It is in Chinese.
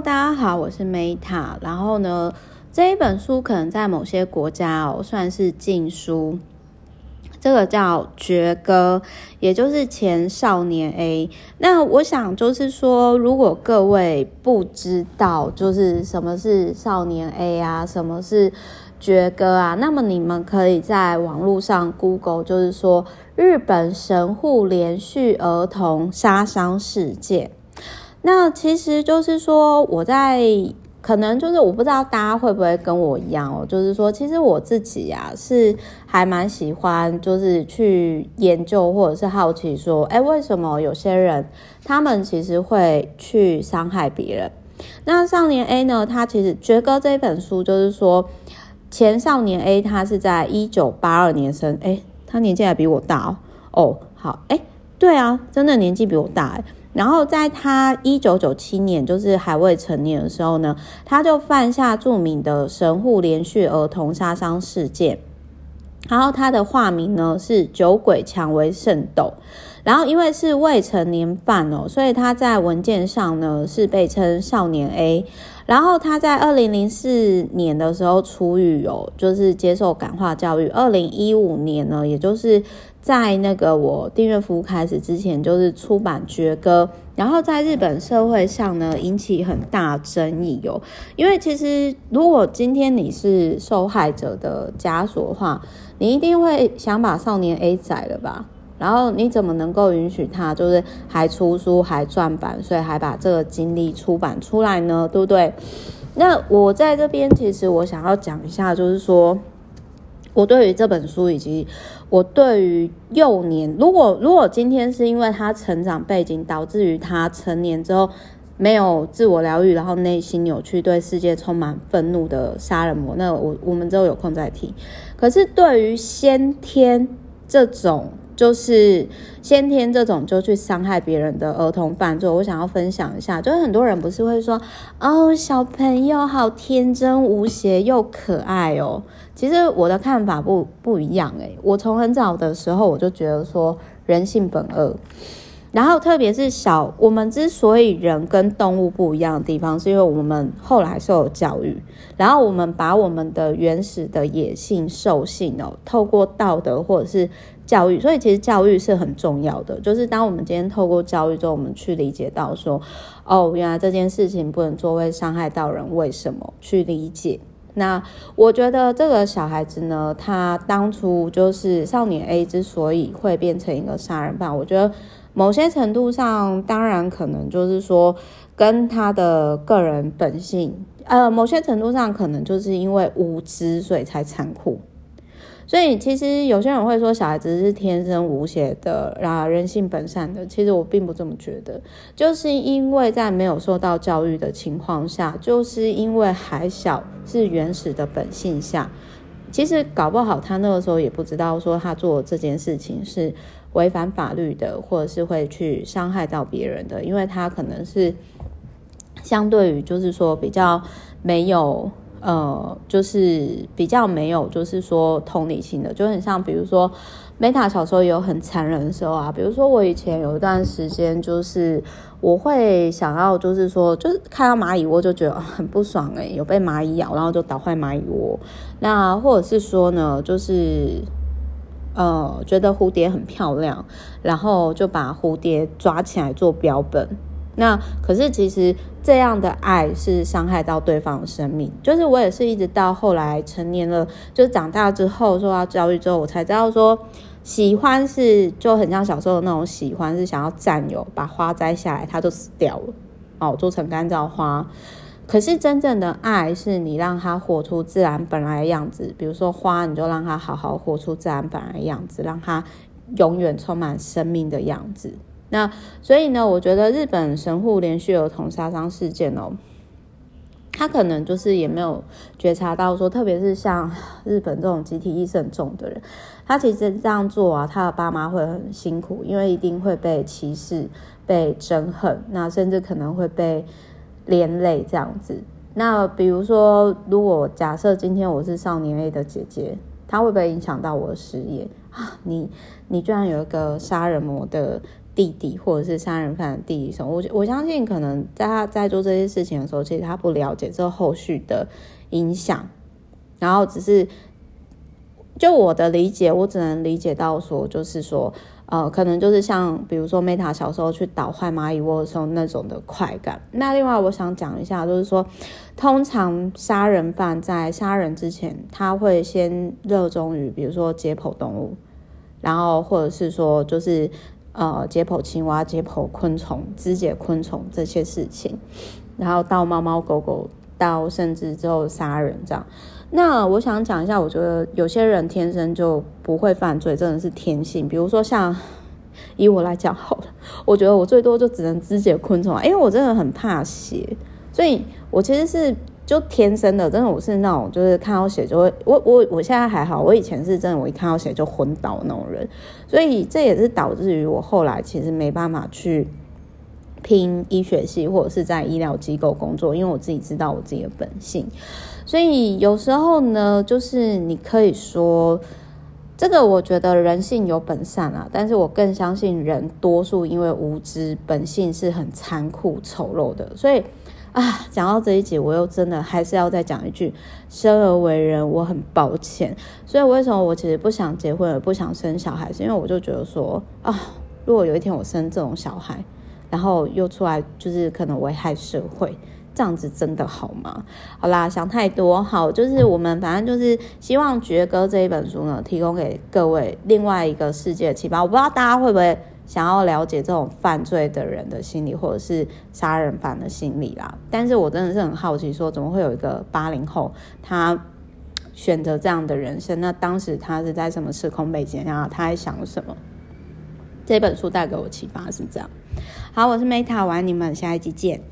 大家好，我是 Meta。然后呢，这一本书可能在某些国家哦算是禁书。这个叫《绝歌》，也就是前少年 A。那我想就是说，如果各位不知道就是什么是少年 A 啊，什么是绝歌啊，那么你们可以在网络上 Google，就是说日本神户连续儿童杀伤事件。那其实就是说，我在可能就是我不知道大家会不会跟我一样哦，就是说，其实我自己呀是还蛮喜欢，就是去研究或者是好奇说，哎，为什么有些人他们其实会去伤害别人？那少年 A 呢？他其实《绝歌》这本书就是说，前少年 A 他是在一九八二年生，哎，他年纪还比我大哦。哦，好，哎，对啊，真的年纪比我大哎。然后在他一九九七年，就是还未成年的时候呢，他就犯下著名的神户连续儿童杀伤事件。然后他的化名呢是酒鬼蔷薇圣斗。然后因为是未成年犯哦，所以他在文件上呢是被称少年 A。然后他在二零零四年的时候出狱哦，就是接受感化教育。二零一五年呢，也就是。在那个我订阅服务开始之前，就是出版《绝歌》，然后在日本社会上呢引起很大争议哦。因为其实如果今天你是受害者的家属的话，你一定会想把少年 A 宰了吧？然后你怎么能够允许他就是还出书还赚版，所以还把这个经历出版出来呢？对不对？那我在这边其实我想要讲一下，就是说。我对于这本书，以及我对于幼年，如果如果今天是因为他成长背景导致于他成年之后没有自我疗愈，然后内心扭曲，对世界充满愤怒的杀人魔，那我我们之后有空再提。可是对于先天这种。就是先天这种就去伤害别人的儿童犯罪，我想要分享一下。就是很多人不是会说，哦，小朋友好天真无邪又可爱哦。其实我的看法不不一样诶，我从很早的时候我就觉得说人性本恶。然后，特别是小，我们之所以人跟动物不一样的地方，是因为我们后来受教育，然后我们把我们的原始的野性、兽性哦，透过道德或者是教育，所以其实教育是很重要的。就是当我们今天透过教育之后，我们去理解到说，哦，原来这件事情不能做，会伤害到人，为什么？去理解。那我觉得这个小孩子呢，他当初就是少年 A 之所以会变成一个杀人犯，我觉得。某些程度上，当然可能就是说，跟他的个人本性，呃，某些程度上可能就是因为无知，所以才残酷。所以其实有些人会说，小孩子是天生无邪的，啊，人性本善的。其实我并不这么觉得，就是因为在没有受到教育的情况下，就是因为还小，是原始的本性下，其实搞不好他那个时候也不知道说他做这件事情是。违反法律的，或者是会去伤害到别人的，因为他可能是相对于就是说比较没有呃，就是比较没有就是说同理心的，就很像比如说 Meta 小时候有很残忍的时候啊，比如说我以前有一段时间就是我会想要就是说就是看到蚂蚁窝就觉得很不爽诶，有被蚂蚁咬，然后就捣坏蚂蚁窝，那或者是说呢就是。呃，觉得蝴蝶很漂亮，然后就把蝴蝶抓起来做标本。那可是其实这样的爱是伤害到对方的生命。就是我也是一直到后来成年了，就是长大之后受到教育之后，我才知道说，喜欢是就很像小时候的那种喜欢，是想要占有，把花摘下来，它就死掉了，哦，做成干燥花。可是真正的爱是你让他活出自然本来的样子，比如说花，你就让他好好活出自然本来的样子，让他永远充满生命的样子。那所以呢，我觉得日本神户连续儿童杀伤事件哦，他可能就是也没有觉察到说，特别是像日本这种集体意识很重的人，他其实这样做啊，他的爸妈会很辛苦，因为一定会被歧视、被憎恨，那甚至可能会被。连累这样子，那比如说，如果假设今天我是少年 A 的姐姐，她会不会影响到我的事业啊？你你居然有一个杀人魔的弟弟，或者是杀人犯的弟弟什么。我我相信，可能在他在做这些事情的时候，其实他不了解这后续的影响，然后只是就我的理解，我只能理解到说，就是说。呃，可能就是像比如说 Meta 小时候去捣坏蚂蚁窝的时候那种的快感。那另外我想讲一下，就是说，通常杀人犯在杀人之前，他会先热衷于比如说解剖动物，然后或者是说就是呃解剖青蛙、解剖昆虫、肢解昆虫这些事情，然后到猫猫狗狗，到甚至之后杀人这样。那我想讲一下，我觉得有些人天生就不会犯罪，真的是天性。比如说像以我来讲好了，我觉得我最多就只能肢解昆虫，因为我真的很怕血，所以我其实是就天生的，真的我是那种就是看到血就会，我我我现在还好，我以前是真的，我一看到血就昏倒那种人，所以这也是导致于我后来其实没办法去拼医学系或者是在医疗机构工作，因为我自己知道我自己的本性。所以有时候呢，就是你可以说，这个我觉得人性有本善啊，但是我更相信人多数因为无知，本性是很残酷丑陋的。所以啊，讲到这一集，我又真的还是要再讲一句：生而为人，我很抱歉。所以为什么我其实不想结婚，也不想生小孩，是因为我就觉得说啊，如果有一天我生这种小孩，然后又出来就是可能危害社会。这样子真的好吗？好啦，想太多。好，就是我们反正就是希望《绝歌》这一本书呢，提供给各位另外一个世界的启发。我不知道大家会不会想要了解这种犯罪的人的心理，或者是杀人犯的心理啦。但是我真的是很好奇，说怎么会有一个八零后他选择这样的人生？那当时他是在什么时空背景下？他在想什么？这本书带给我启发是这样。好，我是 Meta，晚安你们，下一集见。